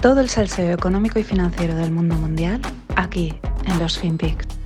Todo el salseo económico y financiero del mundo mundial aquí en los FinPix.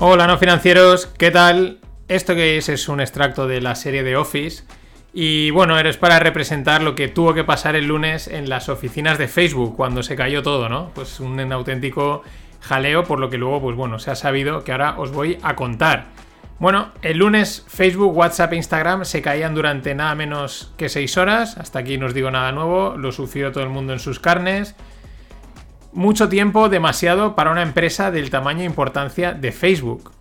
Hola no financieros, ¿qué tal? Esto que es es un extracto de la serie de Office y bueno, eres para representar lo que tuvo que pasar el lunes en las oficinas de Facebook cuando se cayó todo, ¿no? Pues un auténtico jaleo por lo que luego pues bueno, se ha sabido que ahora os voy a contar. Bueno, el lunes Facebook, WhatsApp e Instagram se caían durante nada menos que 6 horas, hasta aquí no os digo nada nuevo, lo sufrió todo el mundo en sus carnes mucho tiempo, demasiado para una empresa del tamaño e importancia de Facebook.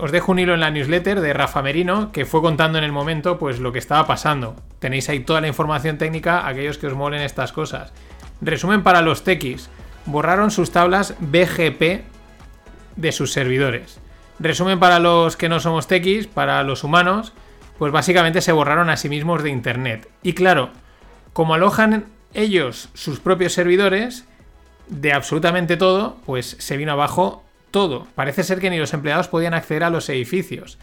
os dejo un hilo en la newsletter de Rafa Merino que fue contando en el momento pues lo que estaba pasando. Tenéis ahí toda la información técnica, aquellos que os molen estas cosas. Resumen para los techis. Borraron sus tablas BGP de sus servidores. Resumen para los que no somos techis, para los humanos, pues básicamente se borraron a sí mismos de internet. Y claro, como alojan ellos sus propios servidores, de absolutamente todo, pues se vino abajo todo. Parece ser que ni los empleados podían acceder a los edificios.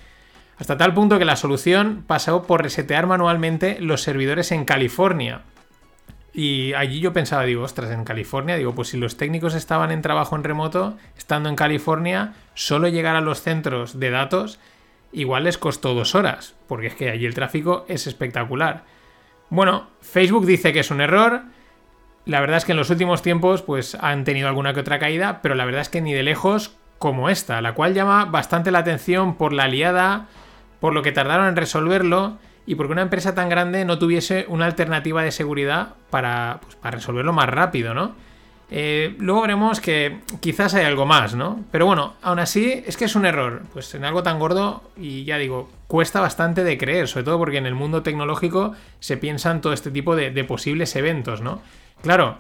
Hasta tal punto que la solución pasó por resetear manualmente los servidores en California. Y allí yo pensaba, digo, ostras, en California, digo, pues si los técnicos estaban en trabajo en remoto, estando en California, solo llegar a los centros de datos igual les costó dos horas, porque es que allí el tráfico es espectacular. Bueno, Facebook dice que es un error, la verdad es que en los últimos tiempos pues han tenido alguna que otra caída, pero la verdad es que ni de lejos como esta, la cual llama bastante la atención por la liada, por lo que tardaron en resolverlo y porque una empresa tan grande no tuviese una alternativa de seguridad para, pues, para resolverlo más rápido, ¿no? Eh, luego veremos que quizás hay algo más, ¿no? Pero bueno, aún así es que es un error. Pues en algo tan gordo, y ya digo, cuesta bastante de creer, sobre todo porque en el mundo tecnológico se piensan todo este tipo de, de posibles eventos, ¿no? Claro,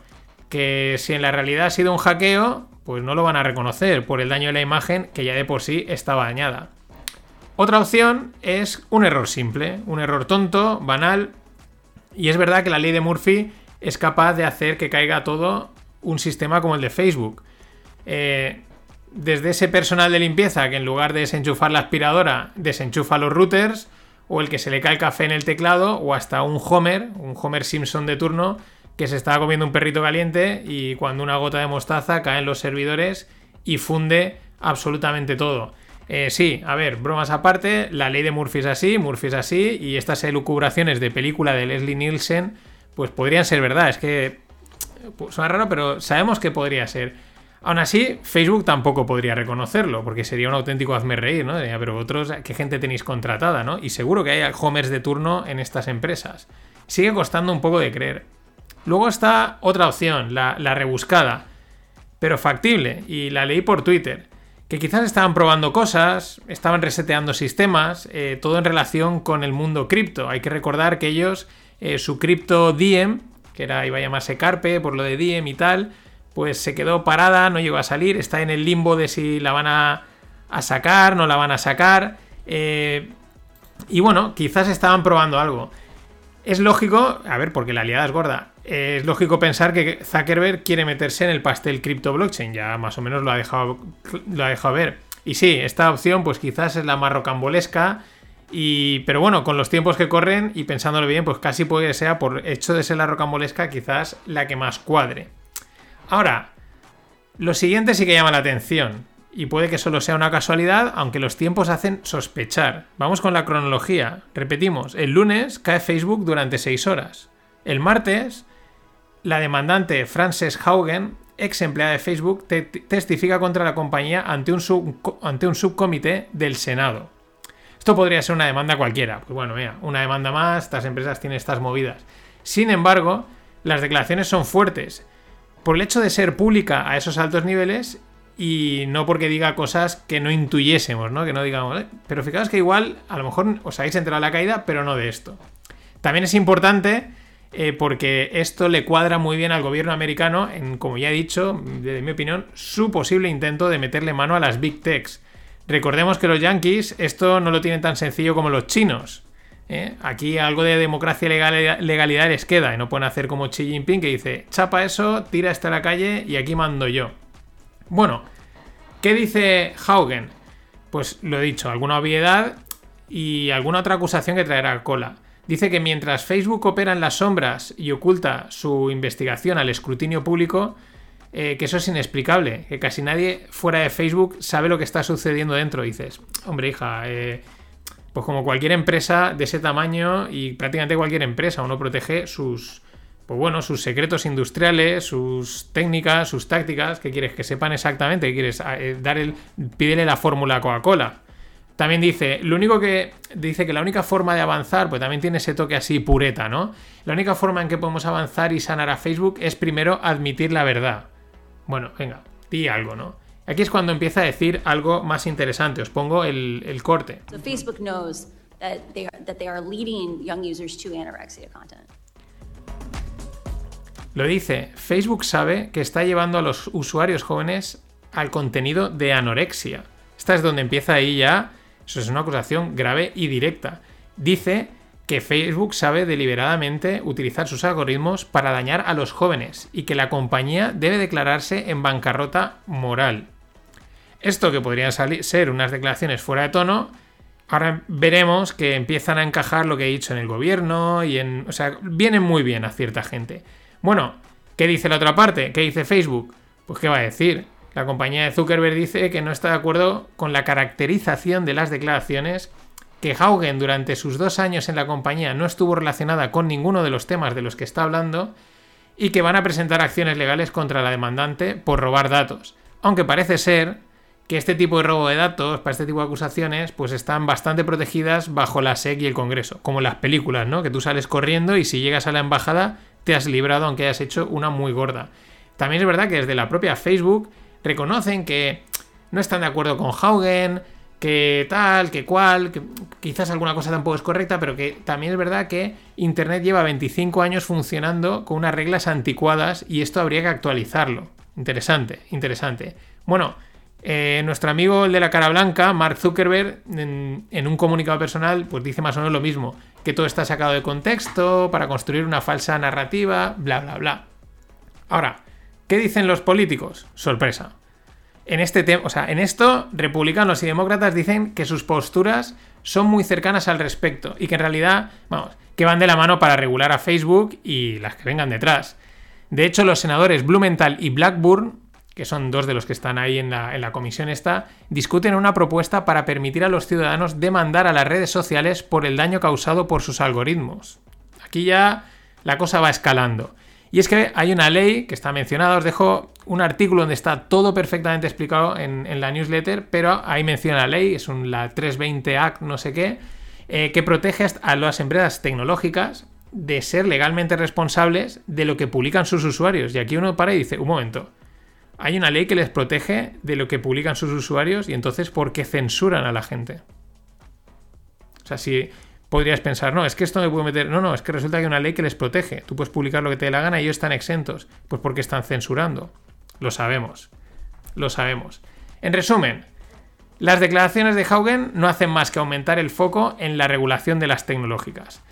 que si en la realidad ha sido un hackeo, pues no lo van a reconocer por el daño de la imagen que ya de por sí estaba dañada. Otra opción es un error simple, un error tonto, banal, y es verdad que la ley de Murphy es capaz de hacer que caiga todo un sistema como el de Facebook. Eh, desde ese personal de limpieza que en lugar de desenchufar la aspiradora, desenchufa los routers, o el que se le cae el café en el teclado, o hasta un Homer, un Homer Simpson de turno, que se estaba comiendo un perrito caliente y cuando una gota de mostaza cae en los servidores y funde absolutamente todo. Eh, sí, a ver, bromas aparte, la ley de Murphy es así, Murphy es así, y estas elucubraciones de película de Leslie Nielsen, pues podrían ser verdad. Es que pues, suena raro, pero sabemos que podría ser. Aún así, Facebook tampoco podría reconocerlo, porque sería un auténtico hazme reír, ¿no? Pero otros, ¿qué gente tenéis contratada, no? Y seguro que hay homers de turno en estas empresas. Sigue costando un poco de creer. Luego está otra opción, la, rebuscada, pero factible, y la leí por Twitter, que quizás estaban probando cosas, estaban reseteando sistemas, eh, todo en relación con el mundo cripto. Hay que recordar que ellos, eh, su cripto Diem, que era, iba a llamarse Carpe por lo de Diem y tal, pues se quedó parada, no llegó a salir, está en el limbo de si la van a, sacar, no la van a sacar. Eh, y bueno, quizás estaban probando algo. Es lógico, a ver, porque la aliada es gorda, es lógico pensar que Zuckerberg quiere meterse en el pastel cripto blockchain, ya más o menos lo ha dejado, lo ha dejado ver. Y sí, esta opción pues quizás es la más rocambolesca, y, pero bueno, con los tiempos que corren y pensándolo bien, pues casi puede que sea, por hecho de ser la rocambolesca, quizás la que más cuadre. Ahora, lo siguiente sí que llama la atención y puede que solo sea una casualidad, aunque los tiempos hacen sospechar. Vamos con la cronología. Repetimos, el lunes cae Facebook durante 6 horas. El martes, la demandante Frances Haugen, ex empleada de Facebook, testifica contra la compañía ante un, ante un subcomité del Senado. Esto podría ser una demanda cualquiera. Pues bueno, mira, una demanda más, estas empresas tienen estas movidas. Sin embargo, las declaraciones son fuertes. Por el hecho de ser pública a esos altos niveles y no porque diga cosas que no intuyésemos, ¿no? Que no digamos, ¿eh? pero fijaos que igual a lo mejor os habéis enterado de la caída, pero no de esto. También es importante eh, porque esto le cuadra muy bien al gobierno americano en, como ya he dicho, desde mi opinión, su posible intento de meterle mano a las big techs. Recordemos que los yankees esto no lo tienen tan sencillo como los chinos. ¿eh? Aquí algo de democracia y legalidad les queda y no pueden hacer como Xi Jinping que dice, chapa eso, tira esto a la calle y aquí mando yo. Bueno, ¿qué dice Haugen? Pues lo he dicho, alguna obviedad y alguna otra acusación que traerá cola. Dice que mientras Facebook opera en las sombras y oculta su investigación al escrutinio público, eh, que eso es inexplicable, que casi nadie fuera de Facebook sabe lo que está sucediendo dentro. dices, hombre hija, eh, pues como cualquier empresa de ese tamaño y prácticamente cualquier empresa, uno protege sus, pues bueno, sus secretos industriales, sus técnicas, sus tácticas, que quieres que sepan exactamente, que quieres eh, dar el, pídele la fórmula Coca-Cola. También dice, lo único que dice que la única forma de avanzar, pues también tiene ese toque así pureta, ¿no? La única forma en que podemos avanzar y sanar a Facebook es primero admitir la verdad. Bueno, venga, di algo, ¿no? Aquí es cuando empieza a decir algo más interesante. Os pongo el, corte. Facebook knows that they are leading young users to anorexia content. Lo dice, Facebook sabe que está llevando a los usuarios jóvenes al contenido de anorexia. Esta es donde empieza ahí ya eso es una acusación grave y directa. Dice que Facebook sabe deliberadamente utilizar sus algoritmos para dañar a los jóvenes y que la compañía debe declararse en bancarrota moral. Esto que podrían ser unas declaraciones fuera de tono, ahora veremos que empiezan a encajar lo que he dicho en el gobierno y en... O sea, vienen muy bien a cierta gente. Bueno, ¿qué dice la otra parte? ¿Qué dice Facebook? Pues ¿qué va a decir? La compañía de Zuckerberg dice que no está de acuerdo con la caracterización de las declaraciones, que Haugen durante sus dos años en la compañía no estuvo relacionada con ninguno de los temas de los que está hablando y que van a presentar acciones legales contra la demandante por robar datos. Aunque parece ser que este tipo de robo de datos, para este tipo de acusaciones, pues están bastante protegidas bajo la SEC y el Congreso, como las películas, ¿no? Que tú sales corriendo y si llegas a la embajada te has librado aunque hayas hecho una muy gorda. También es verdad que desde la propia Facebook reconocen que no están de acuerdo con Haugen, que tal, que cual, que quizás alguna cosa tampoco es correcta, pero que también es verdad que Internet lleva 25 años funcionando con unas reglas anticuadas y esto habría que actualizarlo. Interesante, interesante. Bueno, eh, nuestro amigo el de la cara blanca, Mark Zuckerberg, en, en, un comunicado personal, pues dice más o menos lo mismo, que todo está sacado de contexto para construir una falsa narrativa, bla, bla, bla. Ahora, ¿Qué dicen los políticos? Sorpresa. En este tema, o sea, en esto, republicanos y demócratas dicen que sus posturas son muy cercanas al respecto y que en realidad, vamos, que van de la mano para regular a Facebook y las que vengan detrás. De hecho, los senadores Blumenthal y Blackburn, que son dos de los que están ahí en la, comisión esta, discuten una propuesta para permitir a los ciudadanos demandar a las redes sociales por el daño causado por sus algoritmos. Aquí ya la cosa va escalando. Y es que hay una ley que está mencionada, os dejo un artículo donde está todo perfectamente explicado en, la newsletter, pero ahí menciona la ley, es la 320 Act, no sé qué, eh, que protege a las empresas tecnológicas de ser legalmente responsables de lo que publican sus usuarios. Y aquí uno para y dice, un momento, hay una ley que les protege de lo que publican sus usuarios y entonces ¿por qué censuran a la gente? O sea, si podrías pensar, no, es que esto me puede meter. No, no, es que resulta que hay una ley que les protege. Tú puedes publicar lo que te dé la gana y ellos están exentos. Pues porque están censurando. Lo sabemos. Lo sabemos. En resumen, las declaraciones de Haugen no hacen más que aumentar el foco en la regulación de las tecnológicas.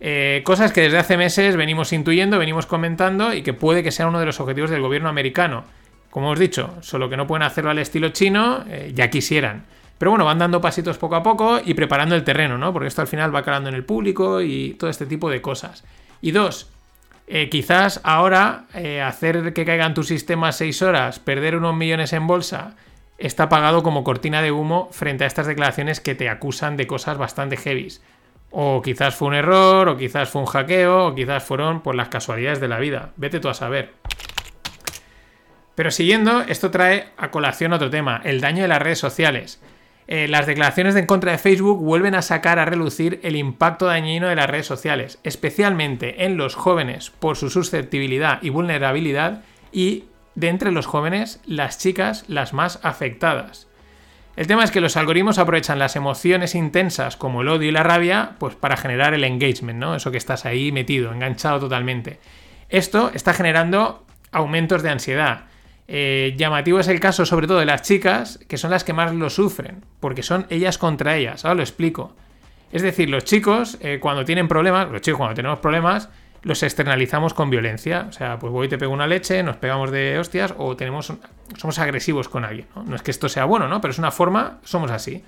Eh, cosas que desde hace meses venimos intuyendo, venimos comentando y que puede que sea uno de los objetivos del gobierno americano. Como os he dicho, solo que no pueden hacerlo al estilo chino, eh, ya quisieran. Pero bueno, van dando pasitos poco a poco y preparando el terreno, ¿no? Porque esto al final va calando en el público y todo este tipo de cosas. Y dos, eh, quizás ahora eh, hacer que caigan tus sistemas seis horas, perder unos millones en bolsa, está pagado como cortina de humo frente a estas declaraciones que te acusan de cosas bastante heavies. O quizás fue un error, o quizás fue un hackeo, o quizás fueron por las casualidades de la vida. Vete tú a saber. Pero siguiendo, esto trae a colación otro tema, el daño de las redes sociales. Eh, las declaraciones en contra de Facebook vuelven a sacar a relucir el impacto dañino de las redes sociales, especialmente en los jóvenes por su susceptibilidad y vulnerabilidad y de entre los jóvenes las chicas las más afectadas. El tema es que los algoritmos aprovechan las emociones intensas como el odio y la rabia, pues para generar el engagement, ¿no? Eso que estás ahí metido, enganchado totalmente. Esto está generando aumentos de ansiedad. Eh, llamativo es el caso sobre todo de las chicas, que son las que más lo sufren, porque son ellas contra ellas. Ahora lo explico. Es decir, los chicos, eh, cuando tienen problemas, los chicos cuando tenemos problemas, los externalizamos con violencia. O sea, pues voy y te pego una leche, nos pegamos de hostias o tenemos, somos agresivos con alguien. ¿no? es que esto sea bueno, ¿no? Pero es una forma, somos así.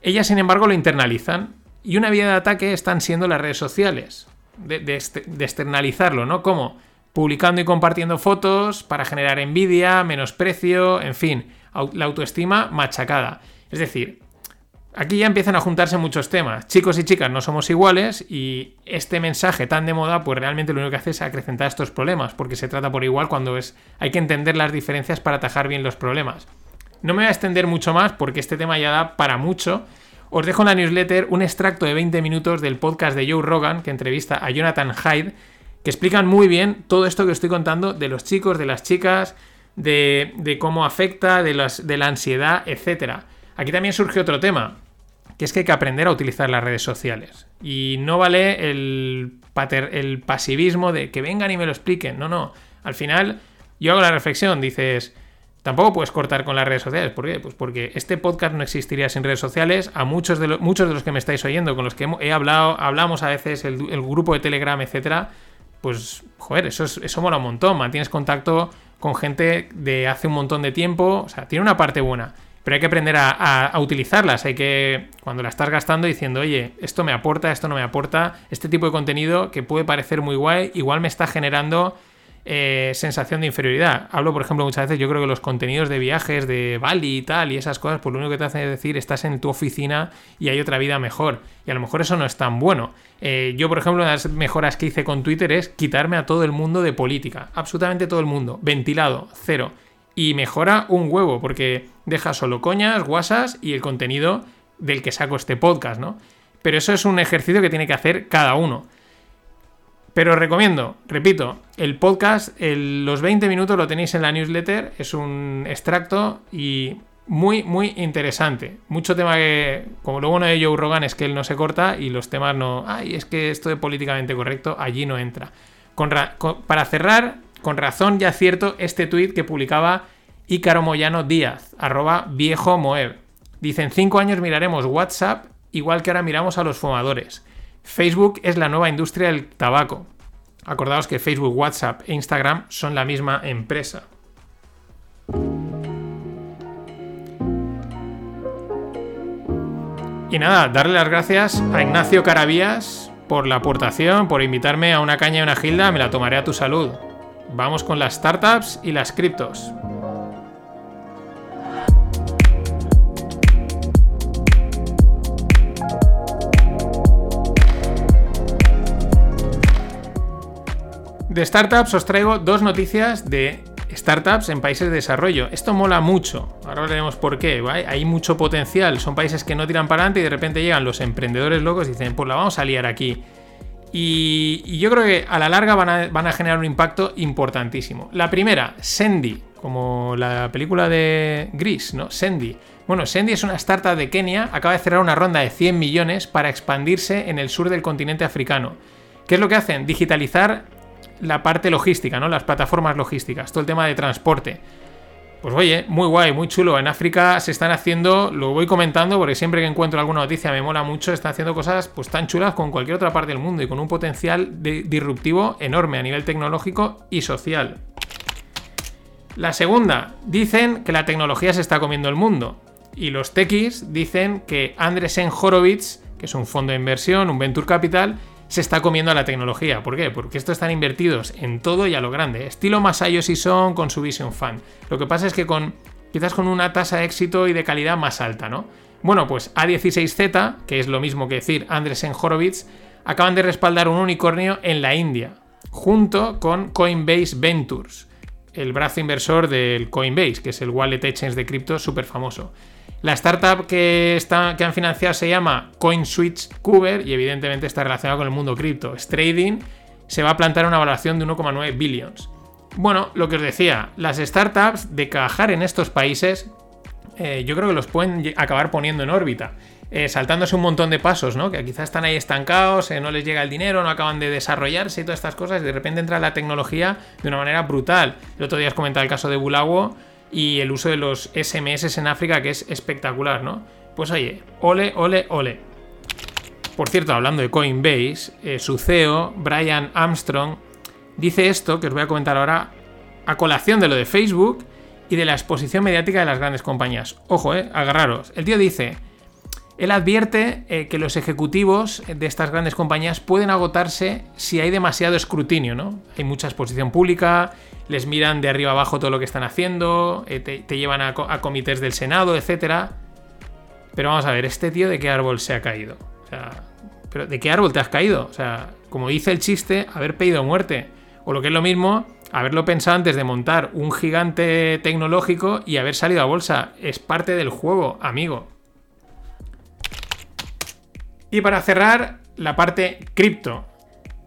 Ellas, sin embargo, lo internalizan. Y una vía de ataque están siendo las redes sociales. De, de, de externalizarlo, ¿no? Como publicando y compartiendo fotos para generar envidia, menosprecio, en fin, la autoestima machacada. Es decir, Aquí ya empiezan a juntarse muchos temas. Chicos y chicas no somos iguales y este mensaje tan de moda pues realmente lo único que hace es acrecentar estos problemas porque se trata por igual cuando es hay que entender las diferencias para atajar bien los problemas. No me voy a extender mucho más porque este tema ya da para mucho. Os dejo en la newsletter un extracto de 20 minutos del podcast de Joe Rogan que entrevista a Jonathan Hyde que explican muy bien todo esto que estoy contando de los chicos, de las chicas, de, cómo afecta, de, la ansiedad, etcétera. Aquí también surge otro tema, que es que hay que aprender a utilizar las redes sociales. Y no vale el, el pasivismo de que vengan y me lo expliquen. No, no. Al final, yo hago la reflexión, dices, tampoco puedes cortar con las redes sociales. ¿Por qué? Pues porque este podcast no existiría sin redes sociales. A muchos de, los, muchos de los que me estáis oyendo, con los que he hablado, hablamos a veces, el, grupo de Telegram, etcétera, pues, joder, eso, eso mola un montón. Mantienes contacto con gente de hace un montón de tiempo. O sea, tiene una parte buena pero hay que aprender a, utilizarlas. Hay que, cuando la estás gastando, diciendo, oye, esto me aporta, esto no me aporta, este tipo de contenido que puede parecer muy guay, igual me está generando eh, sensación de inferioridad. Hablo, por ejemplo, muchas veces, yo creo que los contenidos de viajes, de Bali y tal, y esas cosas, pues lo único que te hacen es decir, estás en tu oficina y hay otra vida mejor. Y a lo mejor eso no es tan bueno. Eh, yo, por ejemplo, una de las mejoras que hice con Twitter es quitarme a todo el mundo de política. Absolutamente todo el mundo. Ventilado, cero y mejora un huevo porque deja solo coñas, guasas y el contenido del que saco este podcast, ¿no? Pero eso es un ejercicio que tiene que hacer cada uno. Pero os recomiendo, repito, el podcast, los 20 minutos lo tenéis en la newsletter, es un extracto y muy, muy interesante. Mucho tema que, como lo bueno de Joe Rogan es que él no se corta y los temas no, ay, es que esto de políticamente correcto allí no entra. para cerrar, con razón ya cierto este tuit que publicaba Ícaro Moyano Díaz, arroba viejo Moeb. Dice, en cinco años miraremos WhatsApp igual que ahora miramos a los fumadores. Facebook es la nueva industria del tabaco. Acordaos que Facebook, WhatsApp e Instagram son la misma empresa. Y nada, darle las gracias a Ignacio Carabías por la aportación, por invitarme a una caña y una gilda, me la tomaré a tu salud. Vamos con las startups y las criptos. De startups os traigo dos noticias de startups en países de desarrollo. Esto mola mucho. Ahora veremos por qué. Hay mucho potencial. Son países que no tiran para adelante y de repente llegan los emprendedores locos y dicen, pues la vamos a liar aquí. Y, yo creo que a la larga van a, generar un impacto importantísimo. La primera, Sendy, como la película de Gris, ¿no? Sendy. Bueno, Sendy es una startup de Kenia, acaba de cerrar una ronda de 100 millones para expandirse en el sur del continente africano. ¿Qué es lo que hacen? Digitalizar la parte logística, ¿no? Las plataformas logísticas, todo el tema de transporte. Pues oye, muy guay, muy chulo. En África se están haciendo, lo voy comentando porque siempre que encuentro alguna noticia me mola mucho, están haciendo cosas pues tan chulas con cualquier otra parte del mundo y con un potencial disruptivo enorme a nivel tecnológico y social. La segunda, dicen que la tecnología se está comiendo el mundo. Y los techis dicen que Andresen Horowitz, que es un fondo de inversión, un venture capital, se está comiendo a la tecnología. ¿Por qué? Porque estos están invertidos en todo y a lo grande. Estilo Masayo son con su Vision Fund. Lo que pasa es que con quizás con una tasa de éxito y de calidad más alta, ¿no? Bueno, pues A16Z, que es lo mismo que decir Andresen Horowitz, acaban de respaldar un unicornio en la India, junto con Coinbase Ventures, el brazo inversor del Coinbase, que es el wallet exchange de cripto súper famoso. La startup que, que han financiado se llama CoinSwitch Cuber y evidentemente está relacionada con el mundo cripto. Es trading, se va a plantar una valoración de 1,9 billions. Bueno, lo que os decía, las startups de cajar en estos países eh, yo creo que los pueden acabar poniendo en órbita. Eh, saltándose un montón de pasos, ¿no? Que quizás están ahí estancados, no les llega el dinero, no acaban de desarrollarse y todas estas cosas, y de repente entra la tecnología de una manera brutal. El otro día os comentaba el caso de Bulago y el uso de los SMS en África, que es espectacular, ¿no? Pues oye, ole, ole, ole. Por cierto, hablando de Coinbase, su CEO, Brian Armstrong, dice esto, que os voy a comentar ahora, a colación de lo de Facebook y de la exposición mediática de las grandes compañías. Ojo, eh, agarraros. El tío dice, él advierte eh, que los ejecutivos de estas grandes compañías pueden agotarse si hay demasiado escrutinio, ¿no? Hay mucha exposición pública, les miran de arriba abajo todo lo que están haciendo, eh, te, llevan a, comités del Senado, etc. Pero vamos a ver, ¿este tío de qué árbol se ha caído? O sea, ¿pero ¿de qué árbol te has caído? O sea, como dice el chiste, haber pedido muerte. O lo que es lo mismo, haberlo pensado antes de montar un gigante tecnológico y haber salido a bolsa. Es parte del juego, amigo. Y para cerrar, la parte cripto.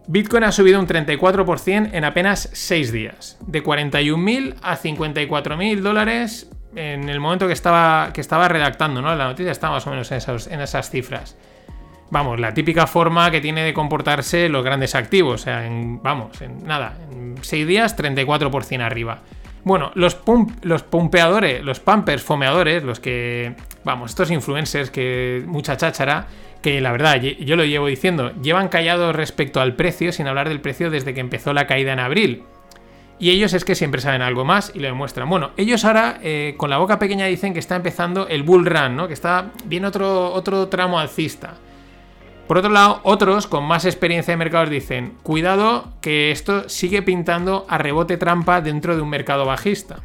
Bitcoin ha subido un 34% en apenas 6 días. De 41.000 a 54.000 dólares en el momento que estaba, que estaba redactando, ¿no? La noticia está más o menos en, en esas cifras vamos, la típica forma que tiene de comportarse los grandes activos. O sea, vamos, en nada, en 6 días 34% arriba. Bueno, los, los pumpeadores, los pumpers fomeadores, los que, vamos, estos influencers que mucha cháchara, que la verdad, yo lo llevo diciendo, llevan callados respecto al precio, sin hablar del precio desde que empezó la caída en abril. Y ellos es que siempre saben algo más y lo demuestran. Bueno, ellos ahora eh, con la boca pequeña dicen que está empezando el bull run, ¿no? Que está bien otro, otro tramo alcista. Por otro lado, otros con más experiencia de mercados dicen, cuidado que esto sigue pintando a rebote trampa dentro de un mercado bajista.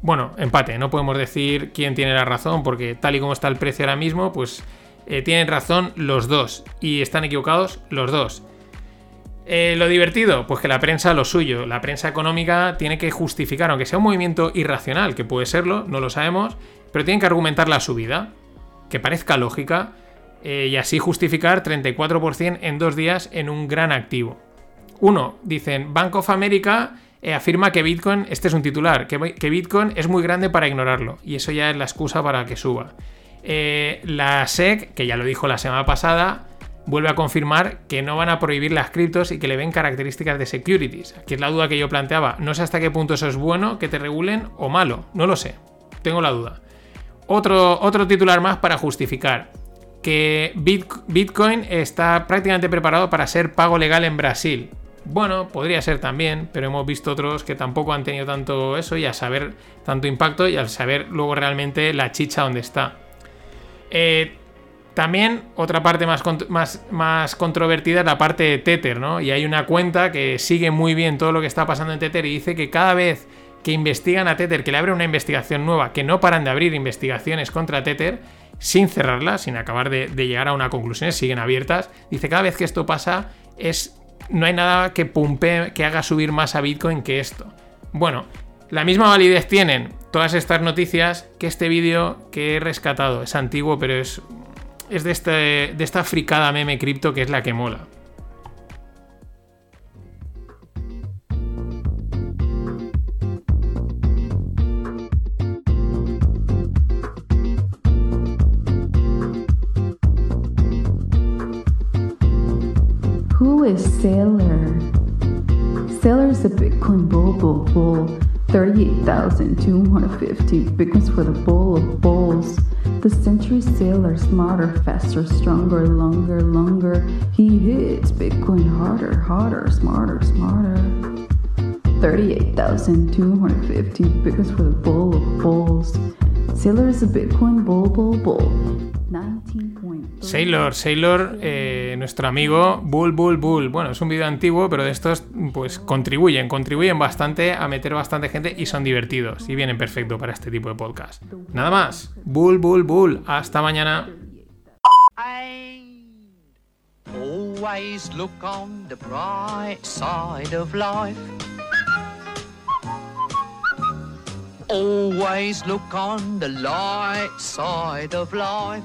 Bueno, empate, no podemos decir quién tiene la razón, porque tal y como está el precio ahora mismo, pues eh, tienen razón los dos y están equivocados los dos. Eh, lo divertido, pues que la prensa lo suyo, la prensa económica tiene que justificar, aunque sea un movimiento irracional, que puede serlo, no lo sabemos, pero tienen que argumentar la subida, que parezca lógica, eh, y así justificar 34% en dos días en un gran activo. Uno, dicen, Bank of America eh, afirma que Bitcoin, este es un titular, que, Bitcoin es muy grande para ignorarlo, y eso ya es la excusa para que suba. Eh, la SEC, que ya lo dijo la semana pasada, vuelve a confirmar que no van a prohibir las criptos y que le ven características de securities. Aquí es la duda que yo planteaba. No sé hasta qué punto eso es bueno, que te regulen o malo. No lo sé. Tengo la duda. Otro, otro titular más para justificar que Bitcoin está prácticamente preparado para ser pago legal en Brasil. Bueno, podría ser también, pero hemos visto otros que tampoco han tenido tanto eso y a saber tanto impacto y al saber luego realmente la chicha donde está. Eh, también otra parte más, más, más, controvertida es la parte de Tether, ¿no? Y hay una cuenta que sigue muy bien todo lo que está pasando en Tether y dice que cada vez que investigan a Tether, que le abre una investigación nueva, que no paran de abrir investigaciones contra Tether, sin cerrarla, sin acabar de, llegar a una conclusión, siguen abiertas. Dice, cada vez que esto pasa, es, no hay nada que pumpe, que haga subir más a Bitcoin que esto. Bueno, la misma validez tienen todas estas noticias que este vídeo que he rescatado. Es antiguo, pero es, es de, este, de esta fricada meme cripto que es la que mola. Is Sailor? Sailor's a Bitcoin bull, bull, bull. 38,250 Bitcoins for the bull of bulls. The century sailor, smarter, faster, stronger, longer, longer. He hits Bitcoin harder, harder, smarter, smarter. 38,250 Bitcoins for the bull of bulls. Sailor is a Bitcoin bull, bull, bull. 19. Sailor, Sailor, eh, nuestro amigo Bull, Bull, Bull. Bueno, es un vídeo antiguo, pero de estos pues contribuyen, contribuyen bastante a meter bastante gente y son divertidos y vienen perfecto para este tipo de podcast. Nada más, Bull, Bull, Bull. Hasta mañana. Always look on the bright side of life. Always look on the light side of life.